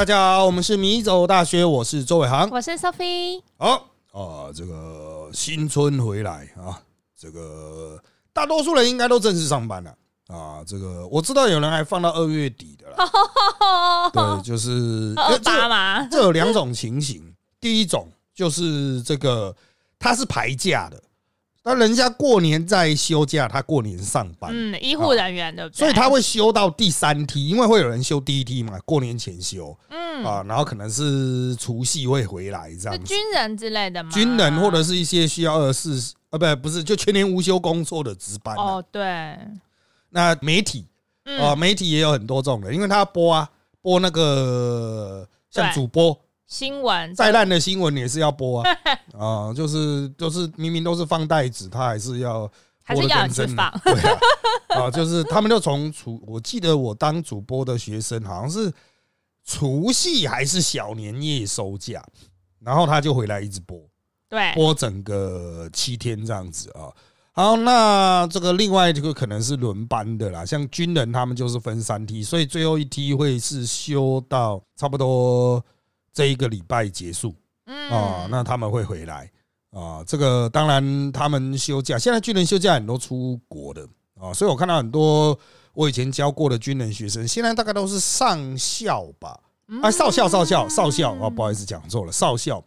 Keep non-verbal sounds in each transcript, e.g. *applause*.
大家好，我们是米走大学，我是周伟航。我是 Sophie。好啊，这个新春回来啊，这个大多数人应该都正式上班了啊。这个我知道有人还放到二月底的了。*laughs* 对，就是二八嘛。这有两种情形，*laughs* 第一种就是这个他是排假的。那人家过年在休假，他过年上班。嗯，医护人员的，所以他会休到第三梯，因为会有人休第一梯嘛，过年前休。嗯啊，然后可能是除夕会回来这样。军人之类的吗？军人或者是一些需要二十四啊，不不是，就全年无休工作的值班。哦，对。那媒体啊，媒体也有很多这种的，因为他播啊，播那个像主播。新闻再烂的新闻也是要播啊 *laughs* 啊，就是就是明明都是放袋子，他还是要还是要去放，对啊，就是他们就从主，我记得我当主播的学生好像是除夕还是小年夜收假，然后他就回来一直播，对，播整个七天这样子啊。好，那这个另外这个可能是轮班的啦，像军人他们就是分三梯，所以最后一梯会是休到差不多。这一个礼拜结束，啊，那他们会回来啊。这个当然他们休假，现在军人休假很多出国的啊，所以我看到很多我以前教过的军人学生，现在大概都是上校吧，啊，少校、少校、少校啊，不好意思讲错了，少校。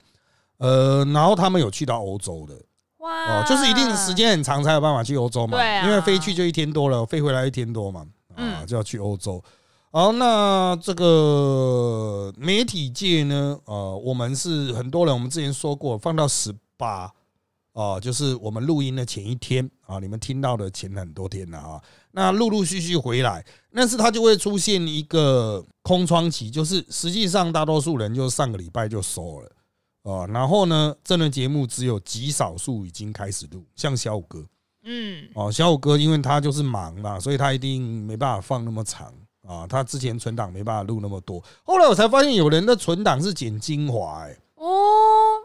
呃，然后他们有去到欧洲的，哇，就是一定时间很长才有办法去欧洲嘛，对，因为飞去就一天多了，飞回来一天多嘛，啊，就要去欧洲。好，那这个媒体界呢？呃，我们是很多人，我们之前说过，放到十八啊，就是我们录音的前一天啊，你们听到的前很多天了啊。那陆陆续续回来，但是它就会出现一个空窗期，就是实际上大多数人就上个礼拜就收了啊。然后呢，这轮节目只有极少数已经开始录，像小五哥，嗯，哦，小五哥因为他就是忙嘛，所以他一定没办法放那么长。啊，他之前存档没办法录那么多，后来我才发现有人的存档是剪精华，哎，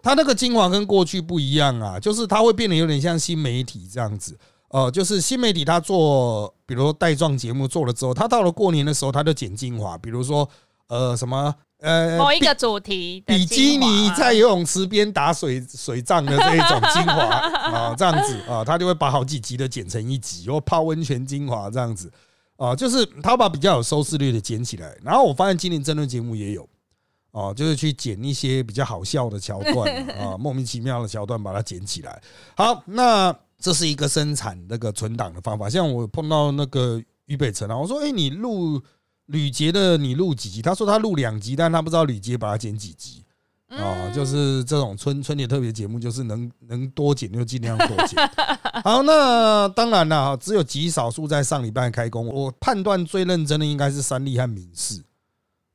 哦，他那个精华跟过去不一样啊，就是他会变得有点像新媒体这样子，呃，就是新媒体他做，比如说带状节目做了之后，他到了过年的时候他就剪精华，比如说呃什么呃 *laughs* 某一个主题，比基尼在游泳池边打水水仗的这一种精华 *laughs* 啊，这样子啊，他就会把好几集的剪成一集，或泡温泉精华这样子。啊，就是他把比较有收视率的剪起来，然后我发现今年争论节目也有，哦，就是去剪一些比较好笑的桥段啊，*laughs* 莫名其妙的桥段把它剪起来。好，那这是一个生产那个存档的方法。像我碰到那个俞北辰啊，我说：“哎，你录吕杰的，你录几集？”他说他录两集，但他不知道吕杰把它剪几集。啊，就是这种春春节特别节目，就是能能多剪就尽量多剪。好，那当然了，只有极少数在上礼拜开工。我判断最认真的应该是三立和民视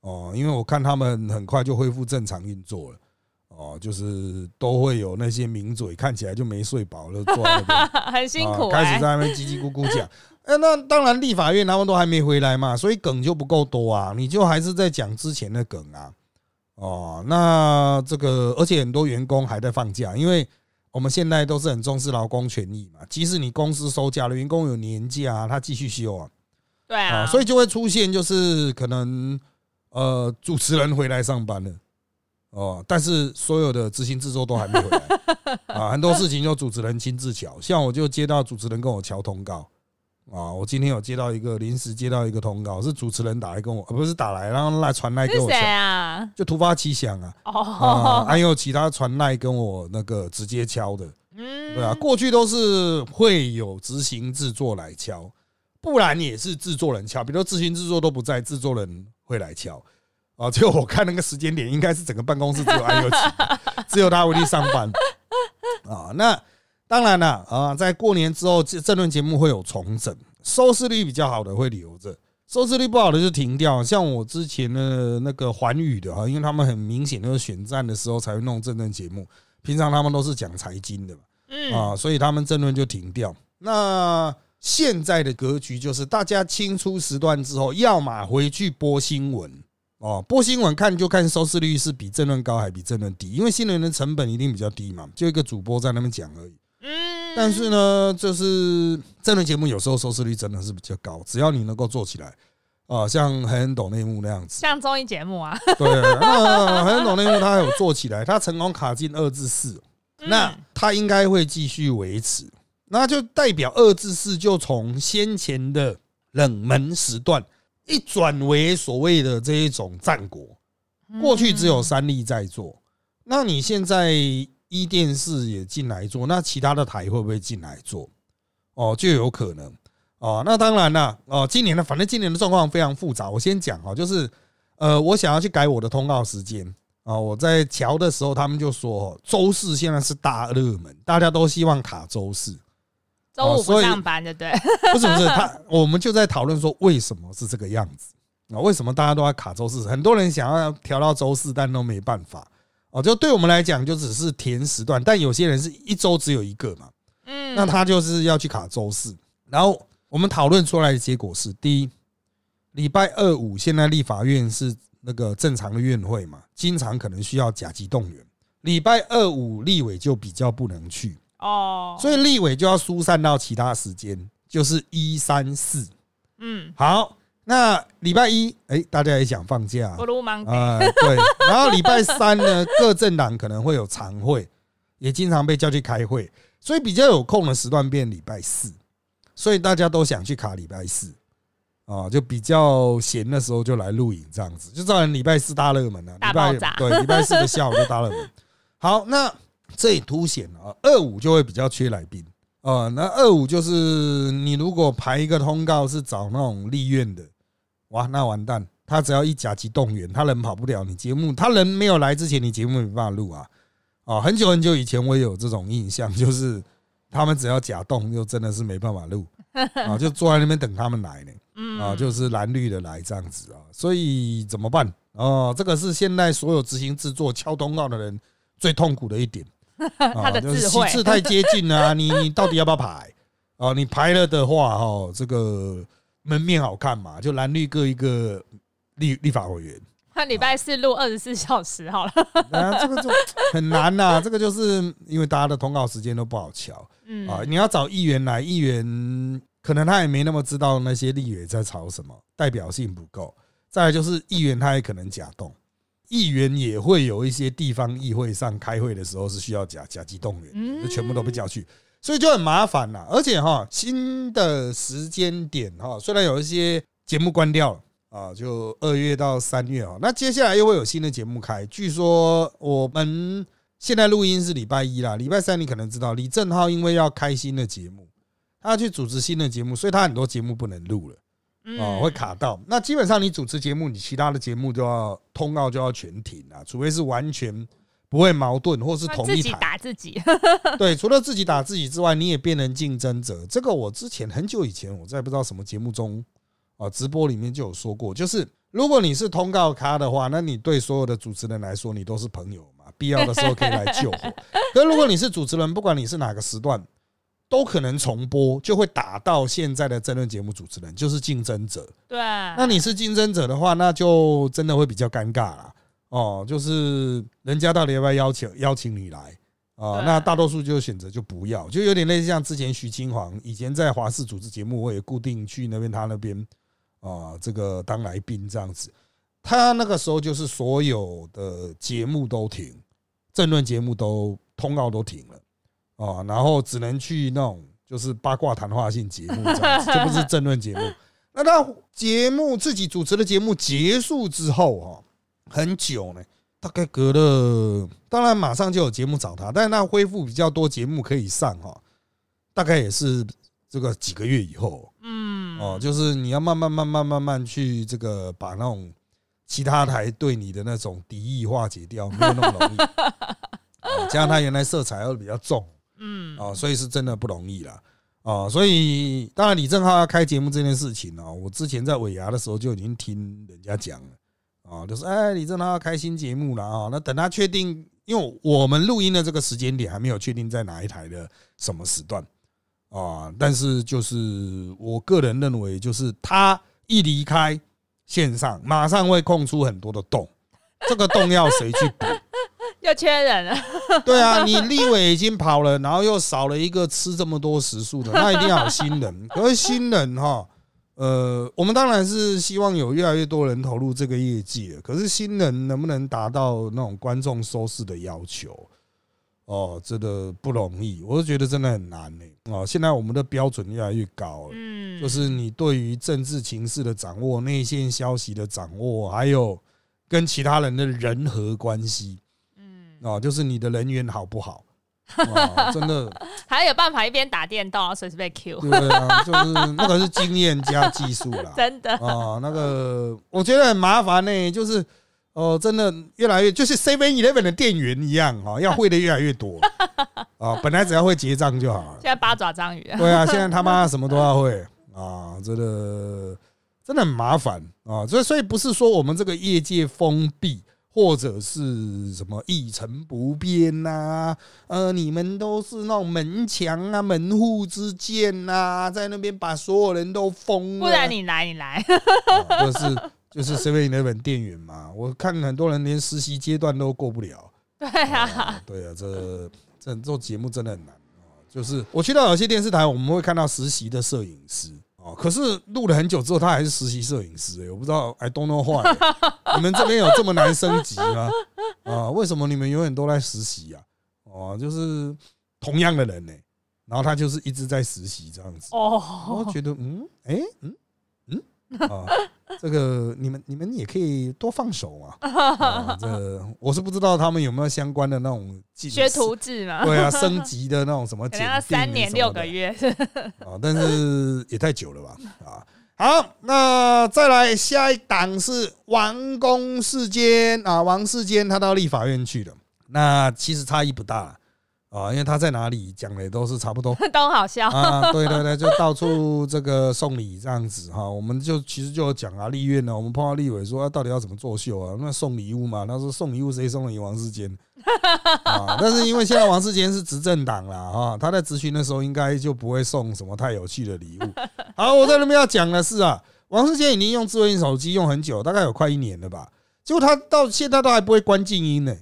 哦，因为我看他们很快就恢复正常运作了。哦，就是都会有那些名嘴看起来就没睡饱了，坐在那边 *laughs* 很辛苦，开始在那边叽叽咕咕讲。哎，那当然立法院他们都还没回来嘛，所以梗就不够多啊，你就还是在讲之前的梗啊。哦，那这个，而且很多员工还在放假，因为我们现在都是很重视劳工权益嘛。即使你公司收假了，员工有年假，他继续休啊。对啊，所以就会出现就是可能呃主持人回来上班了哦，但是所有的执行制作都还没回来 *laughs* 啊，很多事情就主持人亲自瞧，像我就接到主持人跟我瞧通告。啊，我今天有接到一个临时接到一个通告，是主持人打来跟我，不是打来，然后来传来给我。谁啊？就突发奇想啊。哦。还有其他传来跟我那个直接敲的。嗯。对啊，过去都是会有执行制作来敲，不然也是制作人敲。比如执行制作都不在，制作人会来敲。啊，结果我看那个时间点，应该是整个办公室只有安有奇，*laughs* 只有他回去上班。啊，那。当然了啊，在过年之后，这这轮节目会有重整，收视率比较好的会留着，收视率不好的就停掉。像我之前的那个环宇的哈，因为他们很明显都是选战的时候才会弄这轮节目，平常他们都是讲财经的嘛，嗯啊，所以他们这轮就停掉。那现在的格局就是，大家清出时段之后，要么回去播新闻。哦，播新闻看就看收视率是比正论高还比正论低，因为新闻的成本一定比较低嘛，就一个主播在那边讲而已。嗯，但是呢，就是这轮节目有时候收视率真的是比较高，只要你能够做起来，啊，像很懂内幕那样子，像综艺节目啊，对，那很懂内幕他有做起来，他成功卡进二至四，那他应该会继续维持，那就代表二至四就从先前的冷门时段一转为所谓的这一种战国，过去只有三立在做，那你现在一电视也进来做，那其他的台会不会进来做？哦，就有可能。哦，那当然了，哦，今年的反正今年的状况非常复杂。我先讲哦，就是呃，我想要去改我的通告时间啊。我在瞧的时候，他们就说周四现在是大热门，大家都希望卡周四，周五不上班，对不对？*laughs* 不是不是，他我们就在讨论说为什么是这个样子啊？为什么大家都要卡周四？很多人想要调到周四，但都没办法哦。就对我们来讲，就只是填时段，但有些人是一周只有一个嘛，嗯，那他就是要去卡周四，然后。我们讨论出来的结果是：第一，礼拜二五现在立法院是那个正常的院会嘛，经常可能需要甲级动员。礼拜二五立委就比较不能去哦，所以立委就要疏散到其他时间，就是一三四。嗯，好，那礼拜一，哎，大家也想放假，啊，对。然后礼拜三呢，各政党可能会有常会，也经常被叫去开会，所以比较有空的时段变礼拜四。所以大家都想去卡礼拜四啊，就比较闲的时候就来录影这样子，就造成礼拜四大热门了。礼拜对礼拜四的下午就大热门。好，那这也凸显了二五就会比较缺来宾啊。那二五就是你如果排一个通告是找那种立院的，哇，那完蛋，他只要一甲级动员，他人跑不了，你节目他人没有来之前，你节目没办法录啊。啊，很久很久以前我也有这种印象，就是。他们只要假动，就真的是没办法录啊，就坐在那边等他们来呢。*laughs* 啊，就是蓝绿的来这样子啊，所以怎么办？哦，这个是现在所有执行制作敲通告的人最痛苦的一点。*laughs* 他的智慧，太接近了，你你到底要不要排？哦，你排了的话，哈，这个门面好看嘛？就蓝绿各一个立立法委员。他礼拜四录二十四小时好了，啊，这个就很难呐。这个就是因为大家的通告时间都不好瞧，嗯啊，你要找议员来，议员可能他也没那么知道那些立委在吵什么，代表性不够。再来就是议员他也可能假动，议员也会有一些地方议会上开会的时候是需要假假机动员，就全部都被叫去，所以就很麻烦了。而且哈，新的时间点哈，虽然有一些节目关掉了。啊，就二月到三月啊，那接下来又会有新的节目开。据说我们现在录音是礼拜一啦，礼拜三你可能知道李正浩因为要开新的节目，他要去主持新的节目，所以他很多节目不能录了，啊，会卡到。那基本上你主持节目，你其他的节目就要通告就要全停啊，除非是完全不会矛盾或是同一台打自己。*laughs* 对，除了自己打自己之外，你也变成竞争者。这个我之前很久以前我在不知道什么节目中。啊，直播里面就有说过，就是如果你是通告咖的话，那你对所有的主持人来说，你都是朋友嘛，必要的时候可以来救火。*laughs* 可如果你是主持人，不管你是哪个时段，都可能重播，就会打到现在的争论节目主持人，就是竞争者。对，那你是竞争者的话，那就真的会比较尴尬了。哦，就是人家到底要不要邀请邀请你来啊？那大多数就选择就不要，就有点类似像之前徐金煌以前在华视主持节目，我也固定去那边他那边。啊，这个当来宾这样子，他那个时候就是所有的节目都停，政论节目都通告都停了啊，然后只能去那种就是八卦谈话性节目这样子，这不是政论节目。*laughs* 那他节目自己主持的节目结束之后哦，很久呢，大概隔了，当然马上就有节目找他，但是他恢复比较多节目可以上哈，大概也是这个几个月以后。嗯哦，就是你要慢慢、慢慢、慢慢去这个把那种其他台对你的那种敌意化解掉，没有那么容易。*laughs* 加上他原来色彩又比较重，嗯，啊，所以是真的不容易啦。啊，所以当然李正浩要开节目这件事情呢，我之前在尾牙的时候就已经听人家讲了，啊，就是哎，李正浩要开新节目了啊，那等他确定，因为我们录音的这个时间点还没有确定在哪一台的什么时段。啊，但是就是我个人认为，就是他一离开线上，马上会空出很多的洞，这个洞要谁去补？*laughs* 又缺人了。*laughs* 对啊，你立委已经跑了，然后又少了一个吃这么多食宿的，那一定要有新人。*laughs* 可是新人哈，呃，我们当然是希望有越来越多人投入这个业界，可是新人能不能达到那种观众收视的要求？哦，真的不容易，我就觉得真的很难呢。哦，现在我们的标准越来越高了，嗯，就是你对于政治情势的掌握、内线消息的掌握，还有跟其他人的人和关系，嗯，哦，就是你的人缘好不好？真的 *laughs* 还有办法一边打电动随时被 Q？对啊，就是那个是经验加技术啦，*laughs* 真的啊，那个我觉得很麻烦呢，就是。哦，真的越来越就是 Seven Eleven 的店员一样啊，要会的越来越多啊。本来只要会结账就好了，现在八爪章鱼。对啊，现在他妈什么都要会啊，真的真的很麻烦啊。所以所以不是说我们这个业界封闭或者是什么一成不变呐？呃，你们都是那种门墙啊、门户之见呐，在那边把所有人都封了。不然你来，你来，就是。就是 Seven Eleven 店员嘛，我看很多人连实习阶段都过不了。对啊，对啊，这这做节目真的很难就是我去到有些电视台，我们会看到实习的摄影师哦，可是录了很久之后，他还是实习摄影师哎，我不知道 I don't know why，你们这边有这么难升级吗？啊，为什么你们永远都在实习啊？哦，就是同样的人呢，然后他就是一直在实习这样子。哦，我觉得嗯，哎，嗯。*laughs* 啊，这个你们你们也可以多放手嘛。这 *laughs* 我是不知道他们有没有相关的那种学徒制嘛？对啊，升级的那种什么？可能三年六个月。啊，但是也太久了吧？啊，好，那再来下一档是王公世坚啊，王世坚他到立法院去了，那其实差异不大。啊，因为他在哪里讲的都是差不多，*laughs* 都好笑啊！对对对，就到处这个送礼这样子哈。我们就其实就有讲啊，立院呢，我们碰到立委说到底要怎么作秀啊？那送礼物嘛，他说送礼物谁送给王世坚啊？但是因为现在王世坚是执政党啦，哈，他在咨询的时候应该就不会送什么太有趣的礼物。好，我在那边要讲的是啊，王世坚已经用智慧型手机用很久，大概有快一年了吧？结果他到现在都还不会关静音呢。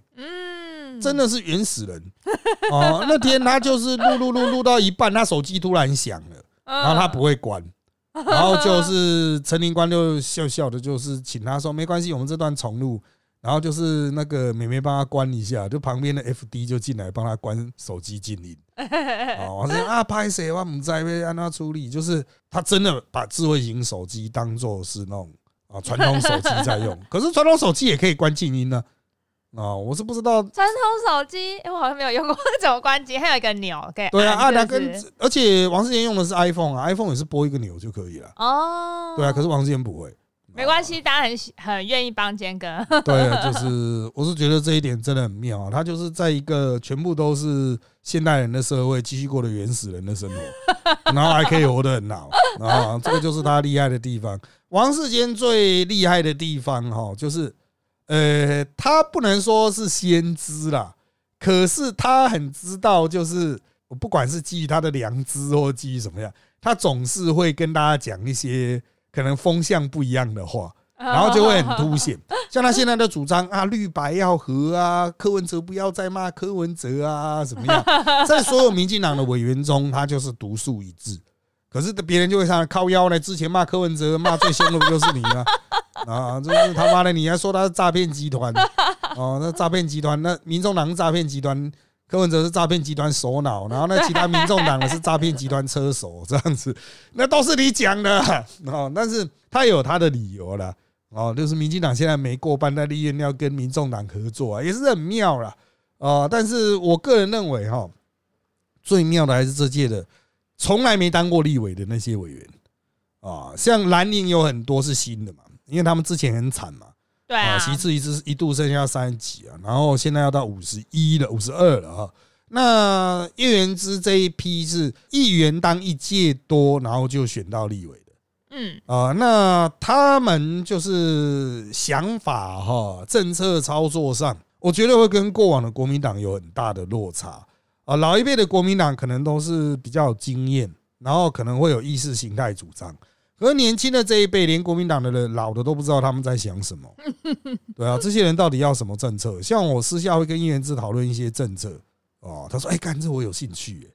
真的是原始人 *laughs* 哦！那天他就是录录录录到一半，他手机突然响了，然后他不会关，然后就是 *laughs* 陈林官就笑笑的，就是请他说没关系，我们这段重录，然后就是那个美美帮他关一下，就旁边的 F D 就进来帮他关手机静音。*laughs* 哦，我说啊，拍谁我们在被让他处理，就是他真的把智慧型手机当做是那种啊传统手机在用，可是传统手机也可以关静音呢。啊，我是不知道传统手机，我好像没有用过怎么关机，还有一个钮可以。对啊，按两根，而且王世坚用的是 iPhone 啊，iPhone 也是拨一个钮就可以了。哦，对啊，可是王世坚不会。没关系，大家很很愿意帮坚哥。对，就是我是觉得这一点真的很妙啊，他就是在一个全部都是现代人的社会，继续过的原始人的生活，然后还可以活得很好啊，这个就是他厉害的地方。王世坚最厉害的地方哈，就是。呃，他不能说是先知啦，可是他很知道，就是不管是基于他的良知或基于什么样，他总是会跟大家讲一些可能风向不一样的话，然后就会很凸显。像他现在的主张啊，绿白要和啊，柯文哲不要再骂柯文哲啊，怎么样？*laughs* 在所有民进党的委员中，他就是独树一帜。可是别人就会上靠腰呢。之前骂柯文哲骂最凶的不就是你吗？啊，这是他妈的！你还说他是诈骗集团？哦，那诈骗集团，那民众党是诈骗集团，柯文哲是诈骗集团首脑，然后那其他民众党的是诈骗集团车手，这样子，那都是你讲的哦。但是他有他的理由了哦，就是民进党现在没过半，在立院要跟民众党合作啊，也是很妙了啊。但是我个人认为哈，最妙的还是这届的。从来没当过立委的那些委员啊，像蓝宁有很多是新的嘛，因为他们之前很惨嘛，对啊，其次一次一度剩下三十几啊，然后现在要到五十一了，五十二了啊。那叶元之这一批是议员当一届多，然后就选到立委的，嗯啊，那他们就是想法哈，政策操作上，我觉得会跟过往的国民党有很大的落差。啊，老一辈的国民党可能都是比较有经验，然后可能会有意识形态主张。可是年轻的这一辈，连国民党的人老的都不知道他们在想什么。*laughs* 对啊，这些人到底要什么政策？像我私下会跟叶元志讨论一些政策。哦，他说：“哎，干这我有兴趣。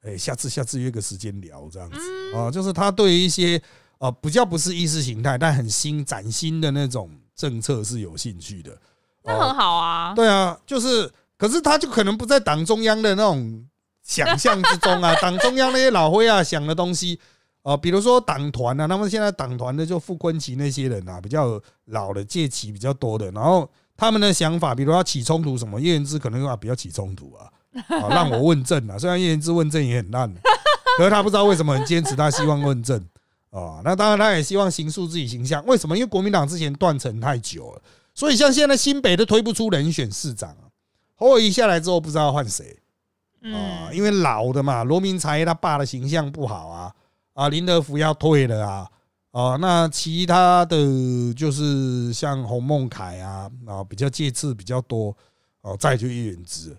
哎，下次下次约个时间聊这样子。啊，就是他对于一些啊，比较不是意识形态，但很新、崭新的那种政策是有兴趣的。那很好啊。对啊，就是，可是他就可能不在党中央的那种想象之中啊。*laughs* 党中央那些老灰啊想的东西，呃，比如说党团啊，他们现在党团的就傅昆奇那些人啊，比较老的借旗比较多的，然后他们的想法，比如要起冲突什么，叶元之可能啊比较起冲突啊，啊，*laughs* 让我问政啊。虽然叶元之问政也很烂，可是他不知道为什么很坚持，他希望问政。啊，那当然，他也希望形塑自己形象。为什么？因为国民党之前断层太久了，所以像现在新北都推不出人选市长啊。侯友宜下来之后，不知道换谁啊？因为老的嘛，罗明才他爸的形象不好啊。啊，林德福要退了啊。啊，那其他的就是像洪孟凯啊，啊，比较借次比较多。哦，再就叶元之。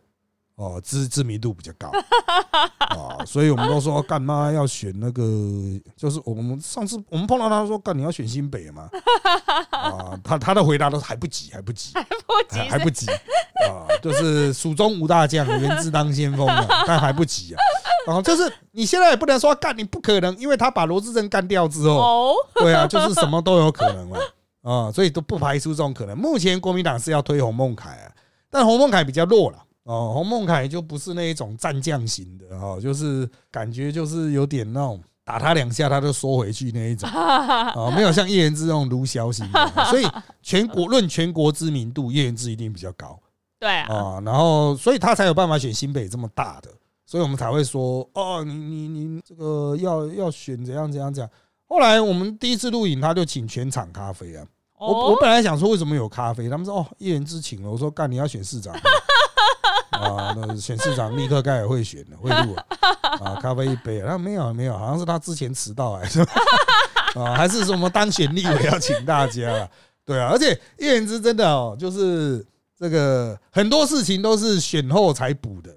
哦，知知名度比较高啊，所以我们都说干妈要选那个，就是我们上次我们碰到他说干你要选新北嘛，啊，他他的回答都是还不急，还不急，还不急，还不急啊，就是蜀中无大将，元之当先锋啊，但还不急啊，然后就是你现在也不能说干你不可能，因为他把罗志正干掉之后，对啊，就是什么都有可能了啊，所以都不排除这种可能。目前国民党是要推洪孟凯啊，但洪孟凯比较弱了。哦，洪孟凯就不是那一种战将型的哈，就是感觉就是有点那种打他两下他就缩回去那一种 *laughs* 哦，没有像叶元之那种卢小型的，所以全国论全国知名度，叶元之一定比较高。对啊，然后所以他才有办法选新北这么大的，所以我们才会说哦，你你你这个要要选怎样怎样怎样。后来我们第一次录影，他就请全场咖啡啊。我我本来想说为什么有咖啡，他们说哦叶元之请了，我说干你要选市长。*laughs* 啊，那选市长立刻该也会选的，会录 *laughs* 啊，咖啡一杯，他没有没有，好像是他之前迟到还是 *laughs* 啊，还是什么当选立委要请大家，对啊，而且叶元之真的哦，就是这个很多事情都是选后才补的。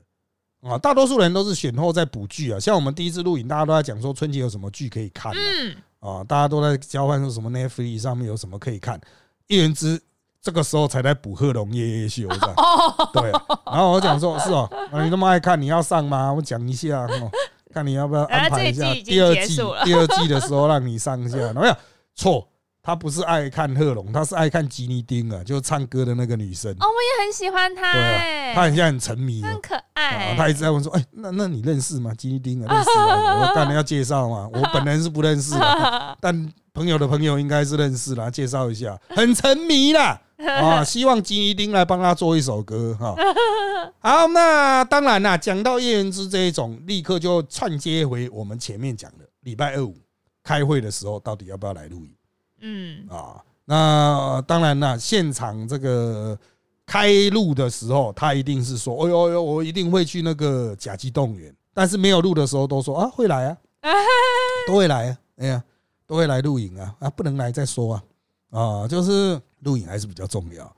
啊，大多数人都是选后再补剧啊，像我们第一次录影，大家都在讲说春节有什么剧可以看，嗯，啊，大家都在交换说什么 Netflix 上面有什么可以看，叶元之。这个时候才在补贺龙夜夜秀，的，*laughs* 对。然后我讲说，是哦，你那么爱看，你要上吗？我讲一下，看你要不要安排一下第二季。第二季的时候让你上一下，有没有？错，他不是爱看贺龙，他是爱看吉尼丁啊，就是唱歌的那个女生。哦，我也很喜欢她，对，她很像很沉迷，很可爱。他一直在问说，哎，那那你认识吗？吉尼丁啊，认识啊。*laughs* 我当然要介绍嘛，我本人是不认识的，*laughs* 但朋友的朋友应该是认识啦，介绍一下，很沉迷啦。*laughs* 啊，希望金一丁来帮他做一首歌哈。*laughs* 好，那当然啦，讲到叶元之这一种，立刻就串接回我们前面讲的礼拜二五开会的时候，到底要不要来录影？嗯，啊，那当然啦，现场这个开录的时候，他一定是说，哎呦呦，我一定会去那个甲级动员。但是没有录的时候，都说啊会来啊，*laughs* 都会来啊，哎呀，都会来录影啊，啊不能来再说啊，啊就是。录影还是比较重要，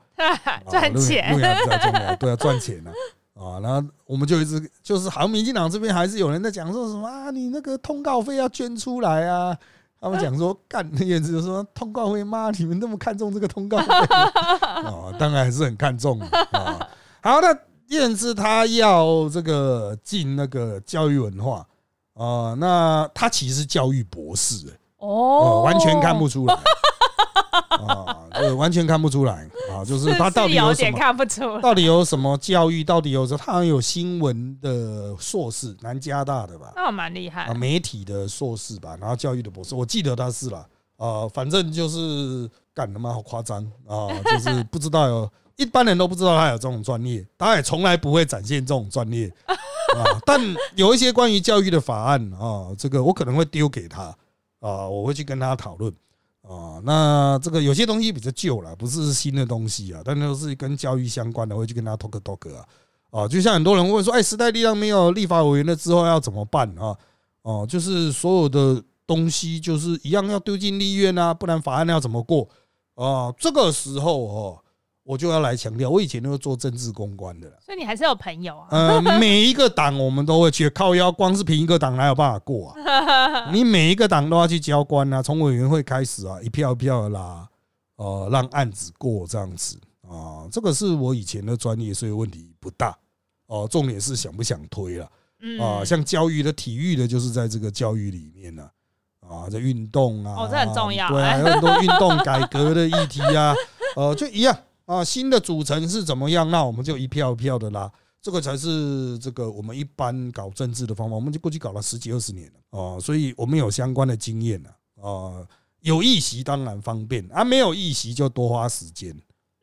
赚钱，录影比较重要，*laughs* 对啊，赚钱呢，啊，然后我们就一直就是，好像民进党这边还是有人在讲说什么啊，你那个通告费要捐出来啊，他们讲说干，燕子就说通告费妈，你们那么看重这个通告费啊，*laughs* 当然还是很看重啊。好，那燕子他要这个进那个教育文化啊，那他其实教育博士，哦，完全看不出来。*laughs* 啊，对，完全看不出来啊，就是他到底有什么看不出，到底有什么教育，到底有什他好像有新闻的硕士，南加大的吧？那蛮厉害啊，媒体的硕士吧，然后教育的博士，我记得他是了啊，反正就是干的嘛，好夸张啊，*laughs* 就是不知道有一般人都不知道他有这种专业，他也从来不会展现这种专业啊。但有一些关于教育的法案啊，这个我可能会丢给他啊，我会去跟他讨论。啊，那这个有些东西比较旧了，不是新的东西啊，但都是跟教育相关的，会去跟他 talk talk 啊。啊，就像很多人问说，哎，时代力量没有立法委员了之后要怎么办啊？哦，就是所有的东西就是一样要丢进立院啊，不然法案要怎么过啊？这个时候哦。我就要来强调，我以前都是做政治公关的，所以你还是有朋友啊。呃，每一个党我们都会去靠腰，光是凭一个党哪有办法过啊？*laughs* 你每一个党都要去交官啊，从委员会开始啊，一票一票的拉，呃，让案子过这样子啊。这个是我以前的专业，所以问题不大。哦，重点是想不想推了啊？像教育的、体育的，就是在这个教育里面呢。啊，这运动啊，哦这很重要对啊，有很多运动改革的议题啊，呃，*laughs* 就一样啊，新的组成是怎么样，那我们就一票一票的啦。这个才是这个我们一般搞政治的方法，我们就过去搞了十几二十年了哦，所以我们有相关的经验了啊。有议席当然方便啊，没有议席就多花时间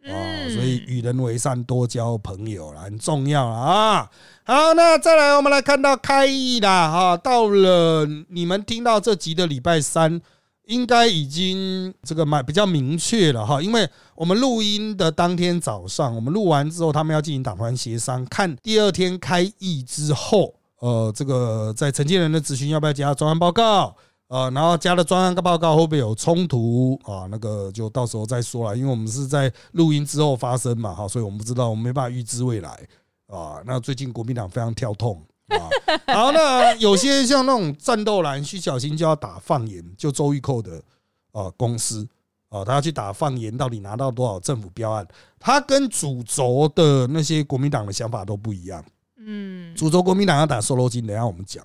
啊。所以与人为善，多交朋友了，很重要啊。好，那再来，我们来看到开议啦哈，到了你们听到这集的礼拜三。应该已经这个蛮比较明确了哈，因为我们录音的当天早上，我们录完之后，他们要进行党团协商，看第二天开议之后，呃，这个在承建人的咨询要不要加专案报告，呃，然后加了专案报告会不会有冲突啊？那个就到时候再说了，因为我们是在录音之后发生嘛，哈，所以我们不知道，我们没办法预知未来啊。那最近国民党非常跳痛。啊，好，那有些像那种战斗蓝，徐小新就要打放言，就周玉蔻的啊公司啊，他要去打放言，到底拿到多少政府标案？他跟主轴的那些国民党的想法都不一样。嗯，主轴国民党要打瘦肉精，等下我们讲。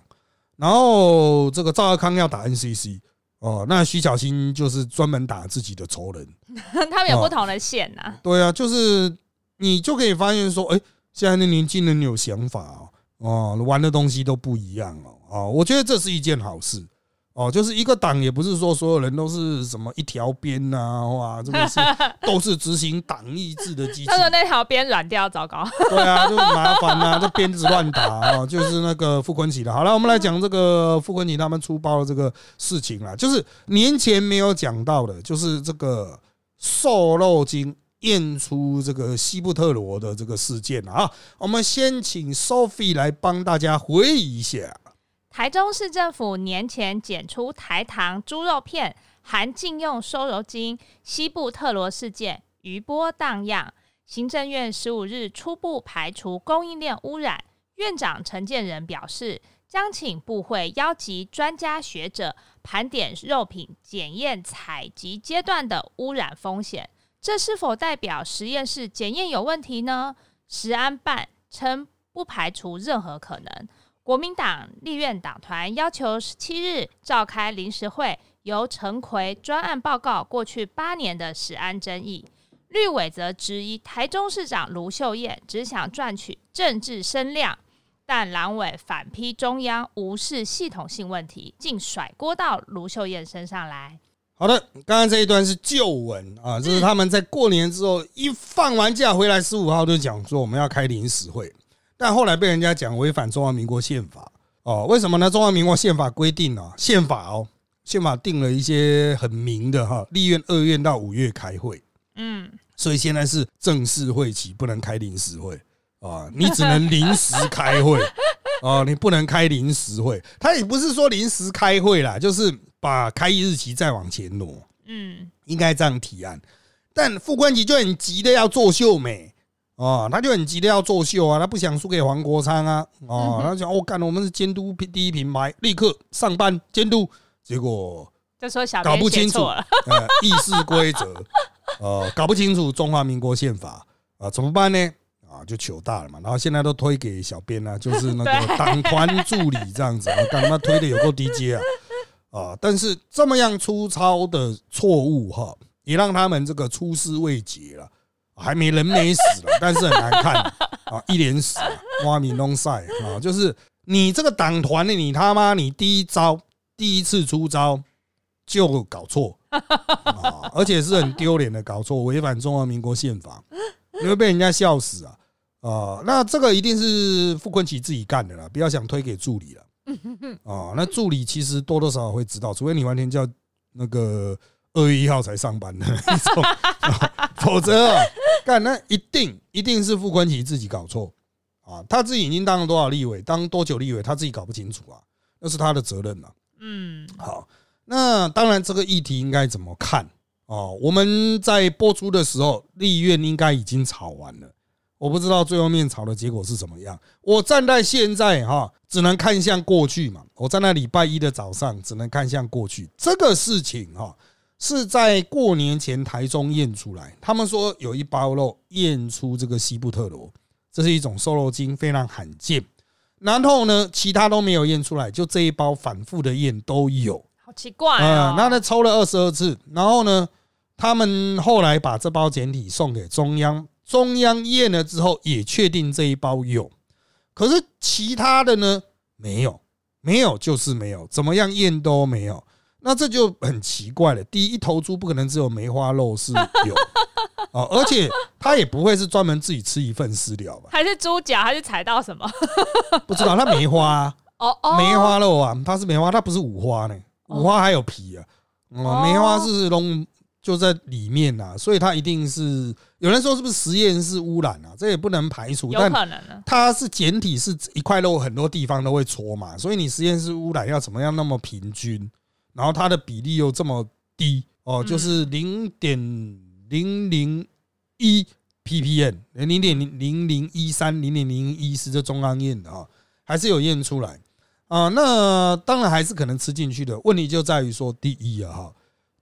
然后这个赵尔康要打 NCC 哦，那徐小新就是专门打自己的仇人。*laughs* 他们有不同的线呐。对啊，就是你就可以发现说，哎，现在的年轻人有想法啊。哦，玩的东西都不一样哦，哦，我觉得这是一件好事哦，就是一个党也不是说所有人都是什么一条边呐，哇，这个是 *laughs* 都是执行党意志的机器。他说那条边软掉，糟糕。对啊，就麻烦呐，*laughs* 这鞭子乱打啊，就是那个傅昆萁的。好了，我们来讲这个傅昆萁他们出包的这个事情啦，就是年前没有讲到的，就是这个瘦肉精。验出这个西部特罗的这个事件啊，我们先请 Sophie 来帮大家回忆一下。台中市政府年前检出台糖猪肉片含禁用瘦肉精西部特罗事件余波荡漾，行政院十五日初步排除供应链污染。院长陈建仁表示，将请部会邀集专家学者盘点肉品检验采集阶段的污染风险。这是否代表实验室检验有问题呢？食安办称不排除任何可能。国民党立院党团要求十七日召开临时会，由陈奎专案报告过去八年的食安争议。绿委则质疑台中市长卢秀燕只想赚取政治声量，但蓝委反批中央无视系统性问题，竟甩锅到卢秀燕身上来。好的，刚刚这一段是旧闻啊，这是他们在过年之后一放完假回来，十五号就讲说我们要开临时会，但后来被人家讲违反中华民国宪法。哦，为什么呢？中华民国宪法规定啊，宪法哦，宪法定了一些很明的哈，立院二院到五月开会，嗯，所以现在是正式会期，不能开临时会。啊，你只能临时开会。啊，*laughs* 你不能开临时会，他也不是说临时开会啦，就是。把开议日期再往前挪，嗯，应该这样提案。但副官级就很急的要作秀美哦，他就很急的要作秀啊，他不想输给黄国昌啊，哦，他讲我干了，我们是监督第一品牌，立刻上班监督。结果就说小搞不清楚呃议事规则，呃，*laughs* 搞不清楚中华民国宪法啊，怎么办呢？啊，就糗大了嘛。然后现在都推给小编啊，就是那个 *laughs* 党团助理这样子，干他妈推的有够低阶啊！啊！但是这么样粗糙的错误哈，也让他们这个出师未捷了，还没人没死了，*laughs* 但是很难看啊！一脸死，挖米弄赛啊！就是你这个党团的，你他妈你第一招第一次出招就搞错啊！而且是很丢脸的搞错，违反中华民国宪法，你会被人家笑死啊！啊，那这个一定是傅昆萁自己干的啦，不要想推给助理了。啊，那助理其实多多少少会知道，除非你完全叫那个二月一号才上班的 *laughs* 那种，否则干那一定一定是傅昆萁自己搞错啊，他自己已经当了多少立委，当多久立委，他自己搞不清楚啊，那是他的责任呐。嗯，好，那当然这个议题应该怎么看哦？我们在播出的时候，立院应该已经吵完了。我不知道最后面吵的结果是怎么样。我站在现在哈，只能看向过去嘛。我在那礼拜一的早上，只能看向过去。这个事情哈，是在过年前台中验出来，他们说有一包肉验出这个西部特罗，这是一种瘦肉精，非常罕见。然后呢，其他都没有验出来，就这一包反复的验都有。好奇怪啊哦。那那抽了二十二次，然后呢，他们后来把这包简体送给中央，中央验了之后也确定这一包有，可是其他的呢？没有，没有就是没有，怎么样验都没有。那这就很奇怪了。第一，一头猪不可能只有梅花肉是有。*laughs* 哦，而且它也不会是专门自己吃一份饲料吧？还是猪脚，还是踩到什么？*laughs* 不知道，它梅花啊、*laughs* 哦哦，梅花肉啊，它是梅花，它不是五花呢，五花还有皮啊，哦哦，梅花是龙就在里面呐，所以它一定是有人说是不是实验室污染啊？这也不能排除，有但可能呢。它是简体是一块肉，很多地方都会搓嘛，所以你实验室污染要怎么样那么平均，然后它的比例又这么低哦，嗯就是零点零零一 ppm，零点零零零一三、零点零一是这中央验的啊，还是有验出来啊。那当然还是可能吃进去的，问题就在于说，第一啊哈，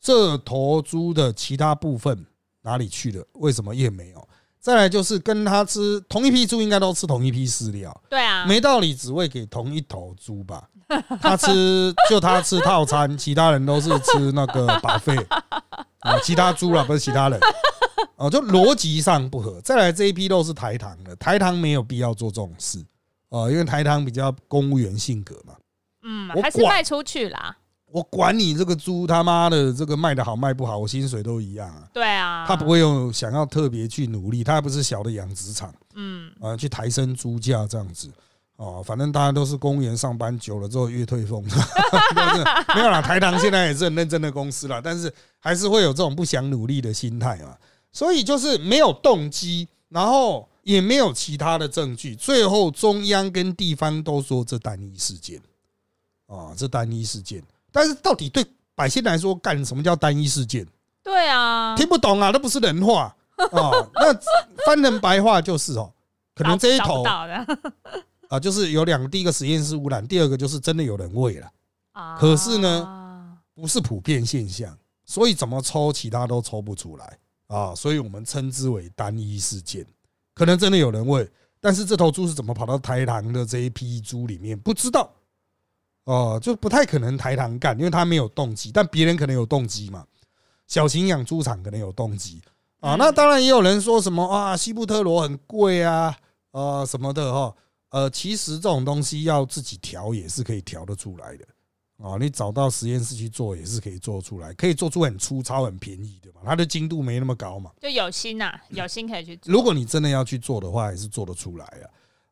这头猪的其他部分哪里去了？为什么也没有？再来就是跟它吃同一批猪，应该都吃同一批饲料，对啊，没道理只喂给同一头猪吧？他吃就他吃套餐，*laughs* 其他人都是吃那个把费啊，其他猪啦不是其他人哦，就逻辑上不合。再来这一批肉是台糖的，台糖没有必要做这种事哦，因为台糖比较公务员性格嘛。嗯，我还是管卖出去啦。我管你这个猪他妈的这个卖的好卖不好，我薪水都一样啊。对啊，他不会有想要特别去努力，他还不是小的养殖场。嗯，啊，去抬升猪价这样子。哦，反正大家都是公务员上班久了之后越退风，*laughs* 就是没有啦。台糖现在也是很认真的公司啦，但是还是会有这种不想努力的心态嘛。所以就是没有动机，然后也没有其他的证据，最后中央跟地方都说这单一事件啊，这单一事件。但是到底对百姓来说，干什么叫单一事件？对啊，听不懂啊，那不是人话哦。*laughs* 那翻成白话就是哦，可能这一找头 *laughs* 啊，就是有两个，第一个实验室污染，第二个就是真的有人喂了，啊可是呢，不是普遍现象，所以怎么抽其他都抽不出来啊，所以我们称之为单一事件。可能真的有人喂，但是这头猪是怎么跑到台糖的这一批猪里面，不知道哦，就不太可能台糖干，因为他没有动机，但别人可能有动机嘛。小型养猪场可能有动机啊，嗯那当然也有人说什么啊，西部特罗很贵啊，呃什么的哈。呃，其实这种东西要自己调也是可以调得出来的啊。你找到实验室去做也是可以做出来，可以做出很粗糙、很便宜的嘛。它的精度没那么高嘛。就有心呐，有心可以去做。如果你真的要去做的话，也是做得出来啊。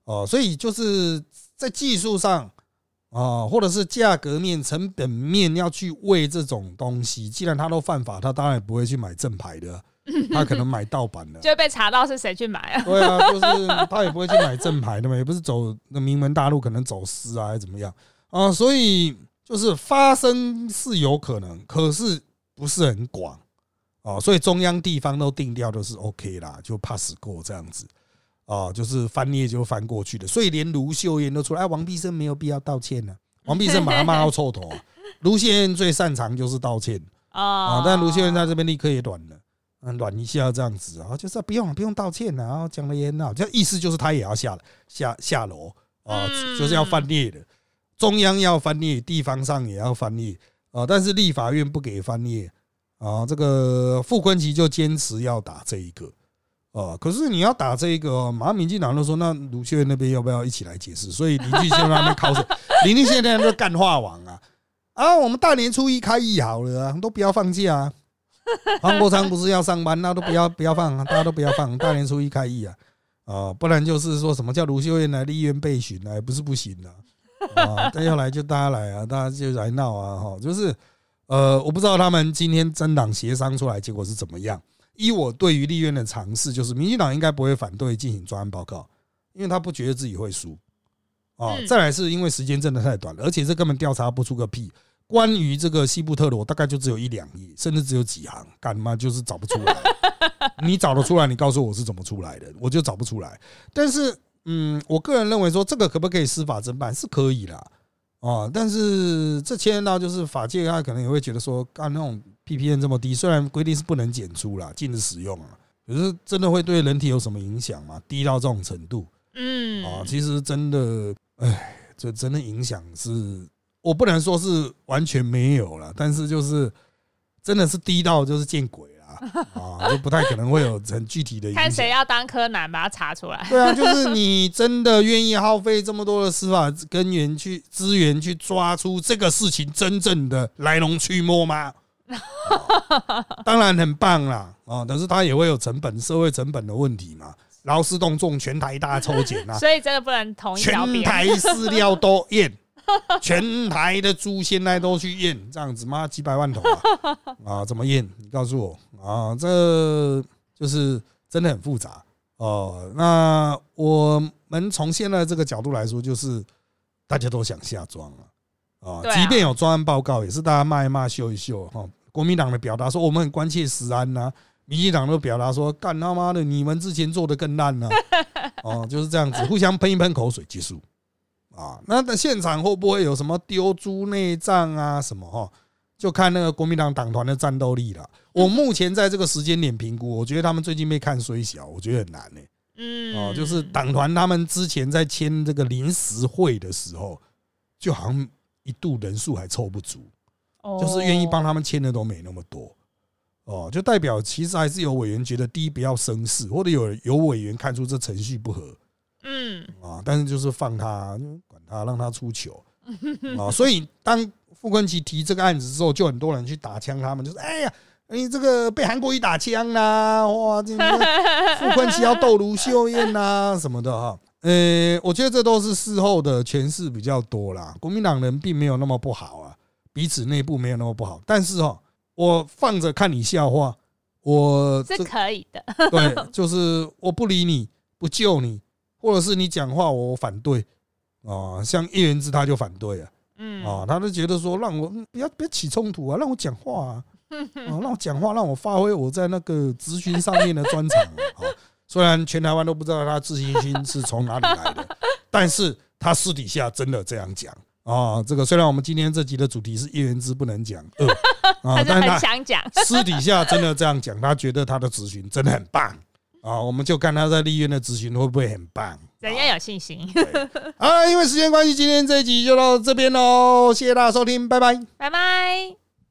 哦，所以就是在技术上啊，或者是价格面、成本面要去为这种东西，既然他都犯法，他当然也不会去买正牌的啊，*laughs* 他可能买盗版的。就会被查到是谁去买啊？对啊，就是他也不会去买正牌的嘛，也不是走那名门大路可能走私啊，还是怎么样啊？所以就是发生是有可能，可是不是很广啊。所以中央地方都定调都是 OK 啦，就 pass 过这样子啊，就是翻页就翻过去的。所以连卢秀燕都出来，哎，王必胜没有必要道歉呢、*laughs* 王必胜把他骂到臭头啊。卢秀燕最擅长就是道歉啊哦，，但卢秀燕在这边立刻也软了。嗯，软一下这样子啊，就是不用不用道歉了，然后讲的也很好，这意思就是他也要下下下楼啊，嗯就是要翻页的，中央要翻页，地方上也要翻页啊，但是立法院不给翻页啊，这个傅昆奇就坚持要打这一个啊，可是你要打这个，马上民进党都说那卢秀燕那边要不要一起来解释？所以林俊宪在那边考试，林俊宪那边都干话王啊啊，我们大年初一开议好了啊，都不要放假啊。黄国昌不是要上班，那都不要不要放，大家都不要放，大年初一开议啊，啊，不然就是说什么叫卢秀燕来立院备询啊，也不是不行啊，啊，但要来就大家来啊，大家就来闹啊，哈，就是呃，我不知道他们今天政党协商出来结果是怎么样。依我对于立院的尝试，就是民进党应该不会反对进行专案报告，因为他不觉得自己会输啊。嗯再来是因为时间真的太短了，而且这根本调查不出个屁。关于这个西部特罗，大概就只有一两页，甚至只有几行，干嘛就是找不出来。*laughs* 你找得出来，你告诉我是怎么出来的，我就找不出来。但是，嗯，我个人认为说这个可不可以司法侦办是可以啦，啊，但是这牵连到就是法界他可能也会觉得说，干那种 PPN 这么低，虽然规定是不能检出啦，禁止使用啊，可是真的会对人体有什么影响吗？低到这种程度嗯啊，其实真的，哎，这真的影响是我不能说是完全没有了，但是就是真的是低到就是见鬼了啊，*laughs* 就不太可能会有很具体的。看谁要当柯南，把它查出来。对啊，就是你真的愿意耗费这么多的司法根源去资源去抓出这个事情真正的来龙去脉吗？*laughs* 当然很棒啦，啊，但是它也会有成本、社会成本的问题嘛。劳师动众，全台大抽检啊，*laughs* 所以真的不能同一条全台饲料都验，*laughs* 全台的猪现在都去验，这样子妈几百万头啊，*laughs* 啊，怎么验？你告诉我啊，这就是真的很复杂哦。那我们从现在这个角度来说，就是大家都想下庄了啊，即便有专案报告，也是大家骂一骂、秀一秀哈。国民党的表达说，我们很关切食安呐。民进党都表达说：“干他妈的，你们之前做的更烂呢！”哦，就是这样子，互相喷一喷口水结束。啊，那在现场会不会有什么丢猪内脏啊什么？哈，就看那个国民党党团的战斗力了。我目前在这个时间点评估，我觉得他们最近被看衰小，我觉得很难呢。嗯，哦，就是党团他们之前在签这个临时会的时候，就好像一度人数还凑不足，就是愿意帮他们签的都没那么多。哦，就代表其实还是有委员觉得第一不要生事，或者有有委员看出这程序不合，嗯啊，但是就是放他管他，让他出糗 *laughs* 啊。所以当傅昆奇提这个案子之后，就很多人去打枪他们，就是哎呀，你这个被韩国瑜打枪啦，哇，这傅昆奇要斗卢秀燕呐什么的哈。呃，我觉得这都是事后的诠释比较多啦。国民党人并没有那么不好啊，彼此内部没有那么不好，但是哦。我放着看你笑话，我是可以的。对，就是我不理你，不救你，或者是你讲话我反对啊。像叶元之他就反对啊，嗯啊，他就觉得说让我不要不要起冲突啊，让我讲话啊，*laughs* 啊，让我讲话，让我发挥我在那个咨询上面的专长啊。虽然全台湾都不知道他自信心是从哪里来的，*laughs* 但是他私底下真的这样讲。啊，这个虽然我们今天这集的主题是叶元之不能讲二啊，*laughs* 但是他想讲，私底下真的这样讲，他觉得他的咨询真的很棒啊，我们就看他在立院的咨询会不会很棒，人家有信心。啊，因为时间关系，今天这一集就到这边喽，谢谢大家收听，拜拜，拜拜。